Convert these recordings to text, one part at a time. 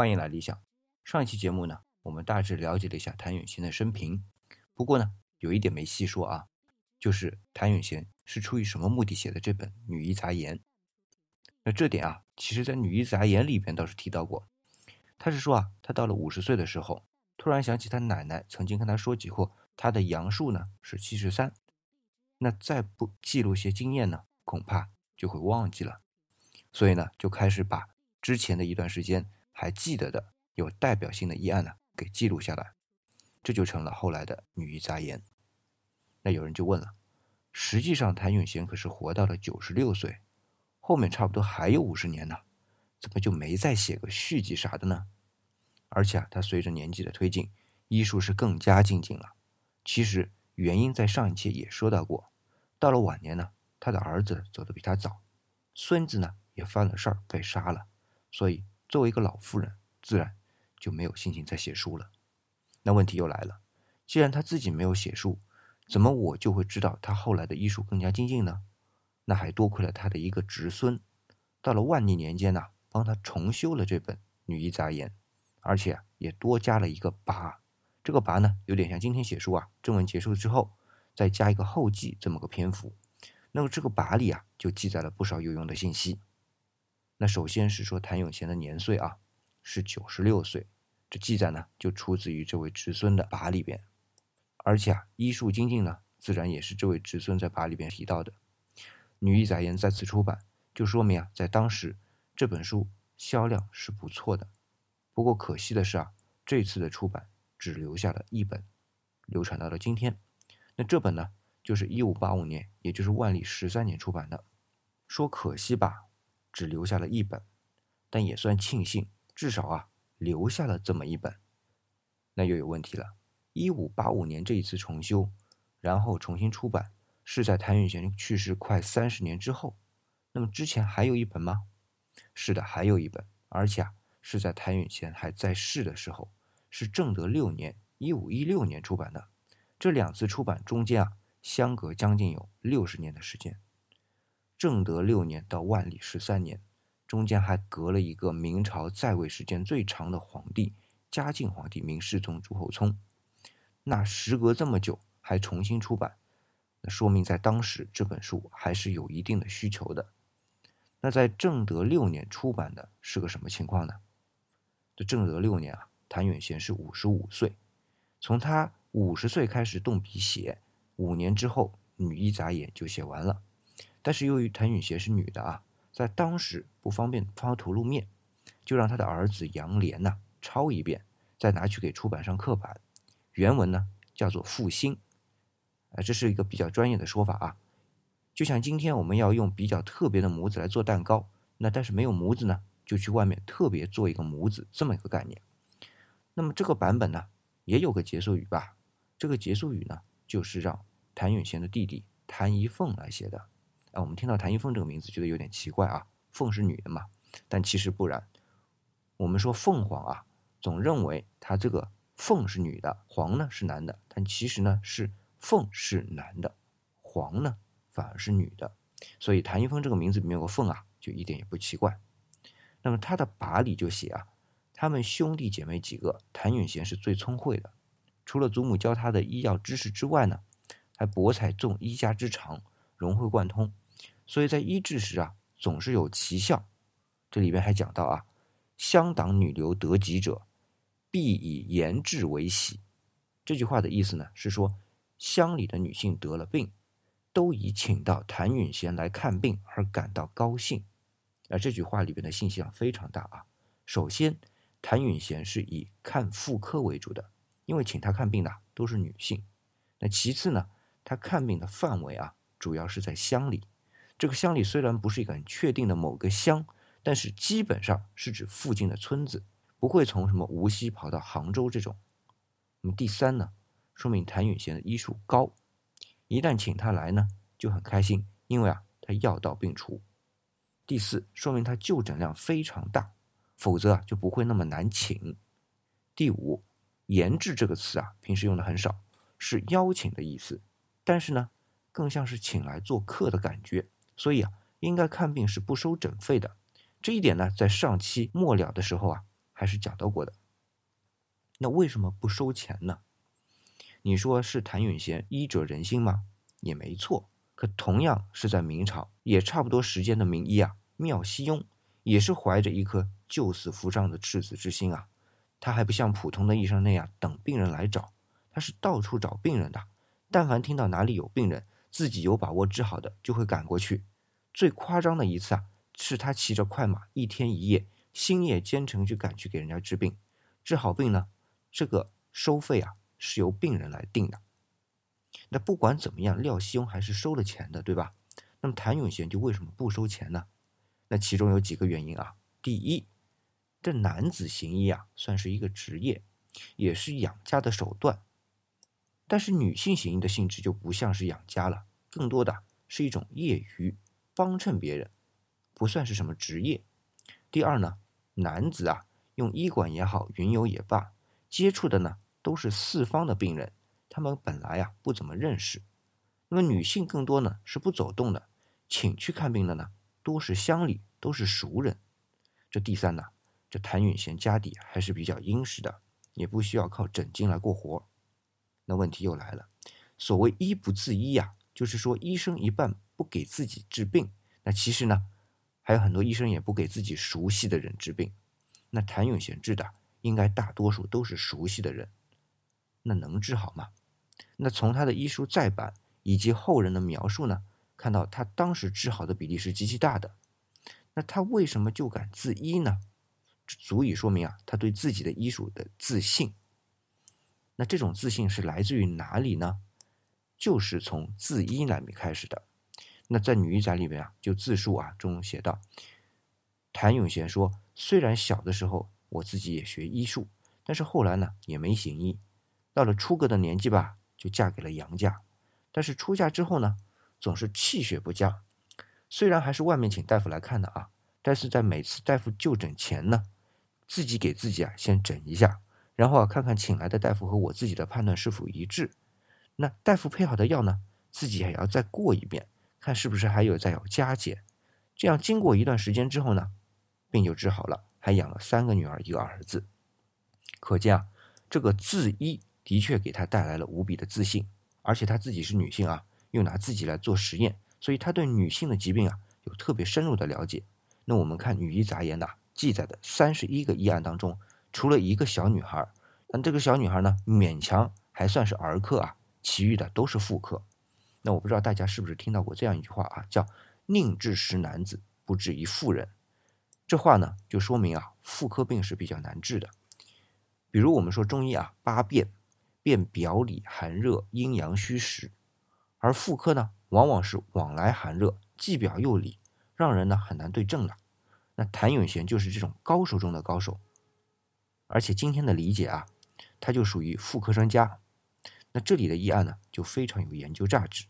欢迎来理想。上一期节目呢，我们大致了解了一下谭永贤的生平。不过呢，有一点没细说啊，就是谭永贤是出于什么目的写的这本《女医杂言》。那这点啊，其实在《女医杂言》里边倒是提到过。他是说啊，他到了五十岁的时候，突然想起他奶奶曾经跟他说起过，他的阳数呢是七十三。那再不记录些经验呢，恐怕就会忘记了。所以呢，就开始把之前的一段时间还记得的有代表性的议案呢给记录下来，这就成了后来的《女医杂言》。那有人就问了，实际上谭永贤可是活到了九十六岁，后面差不多还有五十年呢，怎么就没再写个续集啥的呢？而且啊，他随着年纪的推进，医术是更加精进了。其实原因在上一期也说到过，到了晚年呢，他的儿子走得比他早，孙子呢也犯了事儿被杀了，所以作为一个老妇人，自然就没有心情再写书了。那问题又来了，既然他自己没有写书，怎么我就会知道他后来的医术更加精进呢？那还多亏了他的一个侄孙，到了万历年间呢，帮他重修了这本《女医杂言》，而且也多加了一个跋。这个跋呢，有点像今天写书啊，正文结束之后再加一个后记这么个篇幅。那么这个跋里啊，就记载了不少有用的信息。那首先是说谭永贤的年岁啊，是九十六岁，这记载呢就出自于这位侄孙的跋里边。而且啊，医术精进呢，自然也是这位侄孙在跋里边提到的。《女医杂言》再次出版，就说明啊，在当时这本书销量是不错的。不过可惜的是啊，这次的出版。只留下了一本，流传到了今天。那这本呢，就是一五八五年，也就是万历十三年出版的。说可惜吧，只留下了一本，但也算庆幸，至少啊，留下了这么一本。那又有问题了，一五八五年这一次重修，然后重新出版，是在谭永贤去世快三十年之后。那么之前还有一本吗？是的，还有一本，而且啊，是在谭永贤还在世的时候。是正德六年（一五一六年）出版的，这两次出版中间啊，相隔将近有六十年的时间。正德六年到万历十三年，中间还隔了一个明朝在位时间最长的皇帝——嘉靖皇帝明世宗朱厚熜。那时隔这么久还重新出版，那说明在当时这本书还是有一定的需求的。那在正德六年出版的是个什么情况呢？这正德六年啊。谭远贤是五十五岁，从他五十岁开始动笔写，五年之后《女医杂言》就写完了。但是由于谭允贤是女的啊，在当时不方便抛头露面，就让他的儿子杨涟呐抄一遍，再拿去给出版商刻版。原文呢叫做复兴，啊，这是一个比较专业的说法啊。就像今天我们要用比较特别的模子来做蛋糕，那但是没有模子呢，就去外面特别做一个模子，这么一个概念。那么这个版本呢，也有个结束语吧？这个结束语呢，就是让谭允贤的弟弟谭一凤来写的。啊，我们听到谭一凤这个名字，觉得有点奇怪啊。凤是女的嘛？但其实不然。我们说凤凰啊，总认为它这个凤是女的，凰呢是男的。但其实呢，是凤是男的，凰呢反而是女的。所以谭一凤这个名字里面有个凤啊，就一点也不奇怪。那么他的跋里就写啊。他们兄弟姐妹几个，谭允贤是最聪慧的。除了祖母教他的医药知识之外呢，还博采众医家之长，融会贯通。所以在医治时啊，总是有奇效。这里边还讲到啊，乡党女流得疾者，必以言治为喜。这句话的意思呢，是说乡里的女性得了病，都以请到谭允贤来看病而感到高兴。而这句话里边的信息量非常大啊。首先。谭允贤是以看妇科为主的，因为请他看病的都是女性。那其次呢，他看病的范围啊，主要是在乡里。这个乡里虽然不是一个很确定的某个乡，但是基本上是指附近的村子，不会从什么无锡跑到杭州这种。那么第三呢，说明谭允贤的医术高，一旦请他来呢，就很开心，因为啊，他药到病除。第四，说明他就诊量非常大。否则啊就不会那么难请。第五，研制这个词啊，平时用的很少，是邀请的意思，但是呢，更像是请来做客的感觉。所以啊，应该看病是不收诊费的。这一点呢，在上期末了的时候啊，还是讲到过的。那为什么不收钱呢？你说是谭允贤医者仁心吗？也没错。可同样是在明朝，也差不多时间的名医啊，妙西庸也是怀着一颗救死扶伤的赤子之心啊。他还不像普通的医生那样等病人来找，他是到处找病人的。但凡听到哪里有病人，自己有把握治好的，就会赶过去。最夸张的一次啊，是他骑着快马一天一夜，星夜兼程去赶去给人家治病，治好病呢，这个收费啊是由病人来定的。那不管怎么样，廖希庸还是收了钱的，对吧？那么谭永贤就为什么不收钱呢？那其中有几个原因啊。第一，这男子行医啊，算是一个职业，也是养家的手段。但是女性行医的性质就不像是养家了，更多的是一种业余，帮衬别人，不算是什么职业。第二呢，男子啊，用医馆也好，云游也罢，接触的呢都是四方的病人。他们本来呀不怎么认识，那么女性更多呢是不走动的，请去看病的呢都是乡里，都是熟人。这第三呢，这谭允贤家底还是比较殷实的，也不需要靠诊金来过活。那问题又来了，所谓医不自医呀，就是说医生一半不给自己治病，那其实呢还有很多医生也不给自己熟悉的人治病。那谭永贤治的应该大多数都是熟悉的人，那能治好吗？那从他的医书再版以及后人的描述呢，看到他当时治好的比例是极其大的。那他为什么就敢自医呢？足以说明啊，他对自己的医术的自信。那这种自信是来自于哪里呢？就是从自医那里开始的。那在《女医载》里面啊，就自述啊中写道：谭永贤说，虽然小的时候我自己也学医术，但是后来呢也没行医，到了出阁的年纪吧。就嫁给了杨家，但是出嫁之后呢，总是气血不佳。虽然还是外面请大夫来看的啊，但是在每次大夫就诊前呢，自己给自己啊先诊一下，然后啊看看请来的大夫和我自己的判断是否一致。那大夫配好的药呢，自己还要再过一遍，看是不是还有再有加减。这样经过一段时间之后呢，病就治好了，还养了三个女儿一个儿子。可见啊，这个自医。的确给他带来了无比的自信，而且他自己是女性啊，又拿自己来做实验，所以他对女性的疾病啊有特别深入的了解。那我们看《女医杂言》呐记载的三十一个医案当中，除了一个小女孩，那这个小女孩呢勉强还算是儿科啊，其余的都是妇科。那我不知道大家是不是听到过这样一句话啊，叫“宁治十男子，不治一妇人”。这话呢就说明啊，妇科病是比较难治的。比如我们说中医啊，八变。辨表里寒热、阴阳虚实，而妇科呢，往往是往来寒热，既表又里，让人呢很难对症的。那谭永贤就是这种高手中的高手，而且今天的理解啊，他就属于妇科专家。那这里的医案呢，就非常有研究价值。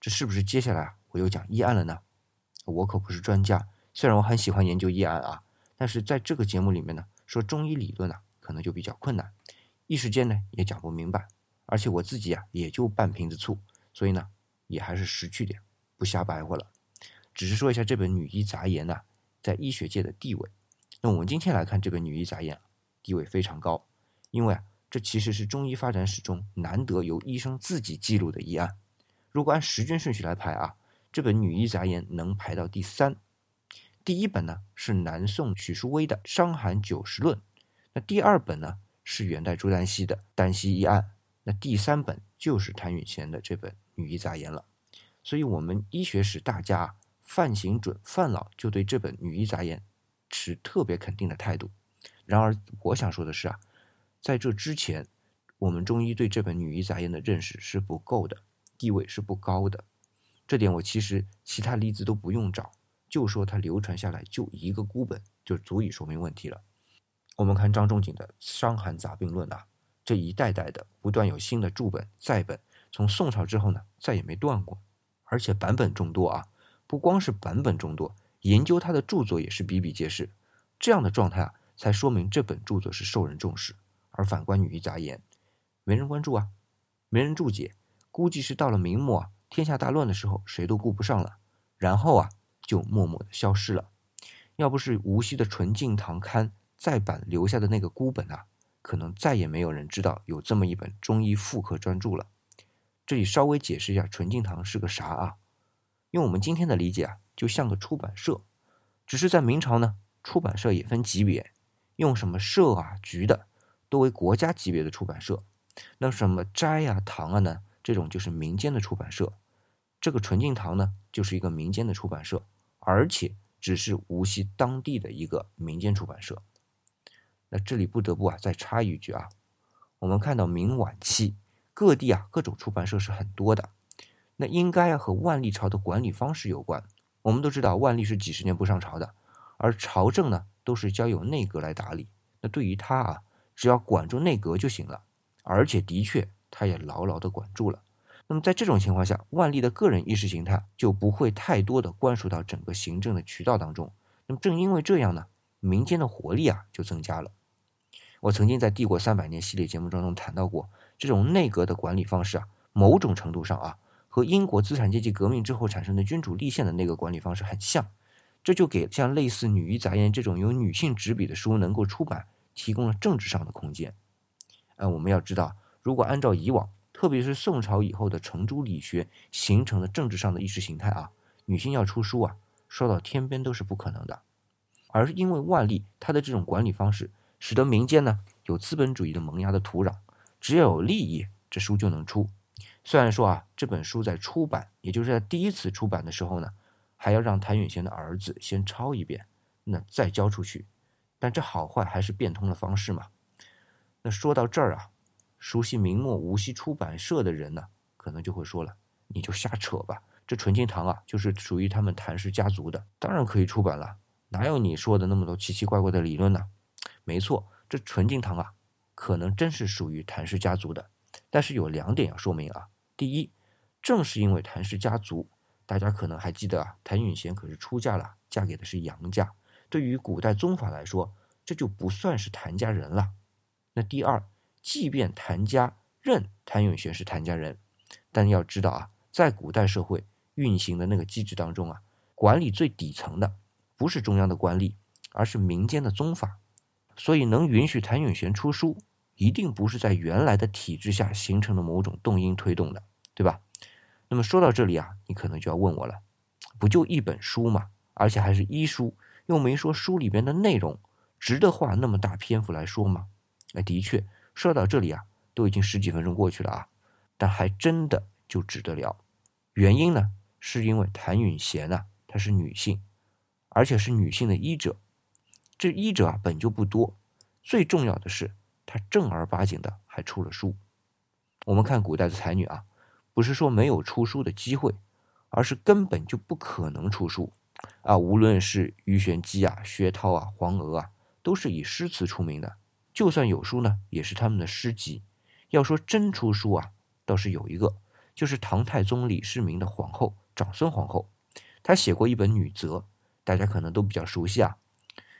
这是不是接下来我又讲医案了呢？我可不是专家，虽然我很喜欢研究医案啊，但是在这个节目里面呢，说中医理论呢，可能就比较困难。一时间呢也讲不明白，而且我自己啊也就半瓶子醋，所以呢也还是识趣点，不瞎白话了。只是说一下这本《女医杂言》呢在医学界的地位。那我们今天来看这本《女医杂言》，地位非常高，因为啊这其实是中医发展史中难得由医生自己记录的医案。如果按时间顺序来排啊，这本《女医杂言》能排到第三。第一本呢是南宋许叔威的《伤寒九十论》，那第二本呢？是元代朱丹溪的《丹溪医案》，那第三本就是谭允贤的这本《女医杂言》了。所以，我们医学史大家范行准、范老就对这本《女医杂言》持特别肯定的态度。然而，我想说的是啊，在这之前，我们中医对这本《女医杂言》的认识是不够的，地位是不高的。这点我其实其他例子都不用找，就说它流传下来就一个孤本，就足以说明问题了。我们看张仲景的《伤寒杂病论》啊，这一代代的不断有新的注本再本，从宋朝之后呢，再也没断过，而且版本众多啊，不光是版本众多，研究他的著作也是比比皆是。这样的状态啊，才说明这本著作是受人重视。而反观《女医杂言》，没人关注啊，没人注解，估计是到了明末啊，天下大乱的时候，谁都顾不上了，然后啊，就默默的消失了。要不是无锡的纯净堂刊。再版留下的那个孤本啊，可能再也没有人知道有这么一本中医妇科专著了。这里稍微解释一下纯净堂是个啥啊？用我们今天的理解啊，就像个出版社，只是在明朝呢，出版社也分级别，用什么社啊、局的，都为国家级别的出版社。那什么斋啊、堂啊呢，这种就是民间的出版社。这个纯净堂呢，就是一个民间的出版社，而且只是无锡当地的一个民间出版社。那这里不得不啊再插一句啊，我们看到明晚期各地啊各种出版社是很多的，那应该啊和万历朝的管理方式有关。我们都知道万历是几十年不上朝的，而朝政呢都是交由内阁来打理。那对于他啊，只要管住内阁就行了，而且的确他也牢牢的管住了。那么在这种情况下，万历的个人意识形态就不会太多的灌输到整个行政的渠道当中。那么正因为这样呢，民间的活力啊就增加了。我曾经在《帝国三百年》系列节目当中谈到过，这种内阁的管理方式啊，某种程度上啊，和英国资产阶级革命之后产生的君主立宪的内阁管理方式很像。这就给像类似《女医杂言》这种由女性执笔的书能够出版提供了政治上的空间。呃，我们要知道，如果按照以往。特别是宋朝以后的程朱理学形成的政治上的意识形态啊，女性要出书啊，说到天边都是不可能的。而是因为万历他的这种管理方式，使得民间呢有资本主义的萌芽的土壤，只要有利益，这书就能出。虽然说啊，这本书在出版，也就是在第一次出版的时候呢，还要让谭允贤的儿子先抄一遍，那再交出去。但这好坏还是变通了方式嘛。那说到这儿啊。熟悉明末无锡出版社的人呢，可能就会说了：“你就瞎扯吧，这纯净堂啊，就是属于他们谭氏家族的，当然可以出版了，哪有你说的那么多奇奇怪怪的理论呢？”没错，这纯净堂啊，可能真是属于谭氏家族的，但是有两点要说明啊。第一，正是因为谭氏家族，大家可能还记得啊，谭允贤可是出嫁了，嫁给的是杨家，对于古代宗法来说，这就不算是谭家人了。那第二。即便谭家认谭永贤是谭家人，但要知道啊，在古代社会运行的那个机制当中啊，管理最底层的不是中央的官吏，而是民间的宗法。所以能允许谭永贤出书，一定不是在原来的体制下形成的某种动因推动的，对吧？那么说到这里啊，你可能就要问我了：不就一本书吗？而且还是医书，又没说书里边的内容值得花那么大篇幅来说吗？那的确。说到这里啊，都已经十几分钟过去了啊，但还真的就值得聊。原因呢，是因为谭允贤啊，她是女性，而且是女性的医者。这医者啊本就不多，最重要的是她正儿八经的还出了书。我们看古代的才女啊，不是说没有出书的机会，而是根本就不可能出书啊。无论是鱼玄机啊、薛涛啊、黄娥啊，都是以诗词出名的。就算有书呢，也是他们的诗集。要说真出书啊，倒是有一个，就是唐太宗李世民的皇后长孙皇后，她写过一本《女则》，大家可能都比较熟悉啊。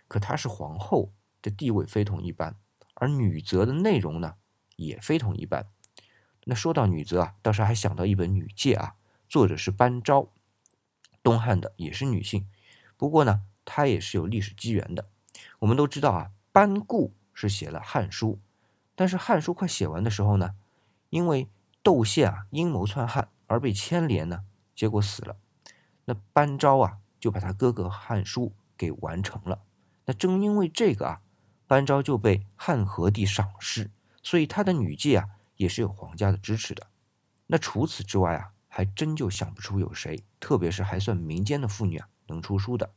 可她是皇后，的地位非同一般，而《女则》的内容呢，也非同一般。那说到《女则》啊，倒是还想到一本《女诫》啊，作者是班昭，东汉的，也是女性。不过呢，她也是有历史机缘的。我们都知道啊，班固。是写了《汉书》，但是《汉书》快写完的时候呢，因为窦宪啊阴谋篡汉而被牵连呢，结果死了。那班昭啊就把他哥哥《汉书》给完成了。那正因为这个啊，班昭就被汉和帝赏识，所以他的女诫啊也是有皇家的支持的。那除此之外啊，还真就想不出有谁，特别是还算民间的妇女啊能出书的。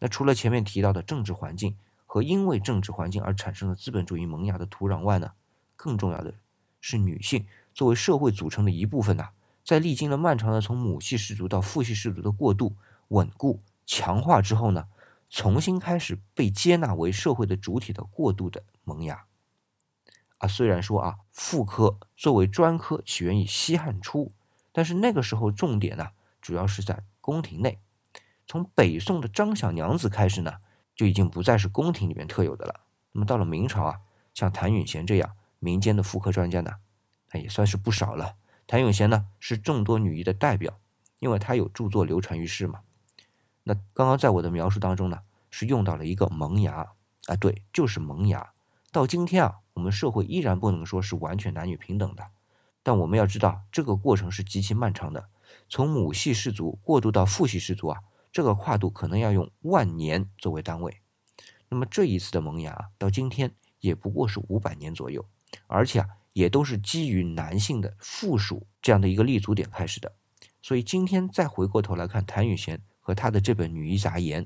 那除了前面提到的政治环境。和因为政治环境而产生的资本主义萌芽的土壤外呢，更重要的是女性作为社会组成的一部分呐，在历经了漫长的从母系氏族到父系氏族的过渡、稳固、强化之后呢，重新开始被接纳为社会的主体的过渡的萌芽。啊，虽然说啊，妇科作为专科起源于西汉初，但是那个时候重点呢，主要是在宫廷内，从北宋的张小娘子开始呢。就已经不再是宫廷里面特有的了。那么到了明朝啊，像谭允贤这样民间的妇科专家呢，那也算是不少了。谭咏贤呢是众多女医的代表，因为他有著作流传于世嘛。那刚刚在我的描述当中呢，是用到了一个萌芽，啊，对，就是萌芽。到今天啊，我们社会依然不能说是完全男女平等的，但我们要知道，这个过程是极其漫长的。从母系氏族过渡到父系氏族啊，这个跨度可能要用万年作为单位。那么这一次的萌芽到今天也不过是五百年左右，而且啊，也都是基于男性的附属这样的一个立足点开始的。所以今天再回过头来看谭雨贤和他的这本《女医杂言》，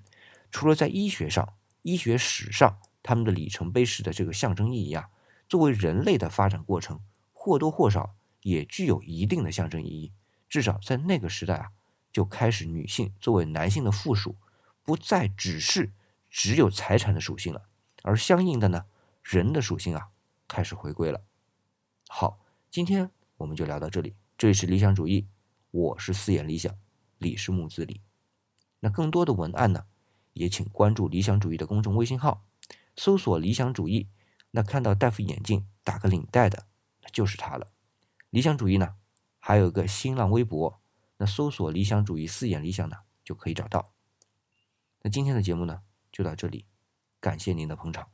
除了在医学上、医学史上他们的里程碑式的这个象征意义啊，作为人类的发展过程，或多或少也具有一定的象征意义。至少在那个时代啊，就开始女性作为男性的附属，不再只是只有财产的属性了，而相应的呢，人的属性啊，开始回归了。好，今天我们就聊到这里。这里是理想主义，我是四眼理想，李是木子李。那更多的文案呢，也请关注理想主义的公众微信号，搜索理想主义。那看到戴副眼镜打个领带的，就是他了。理想主义呢？还有个新浪微博，那搜索“理想主义四眼理想”呢，就可以找到。那今天的节目呢，就到这里，感谢您的捧场。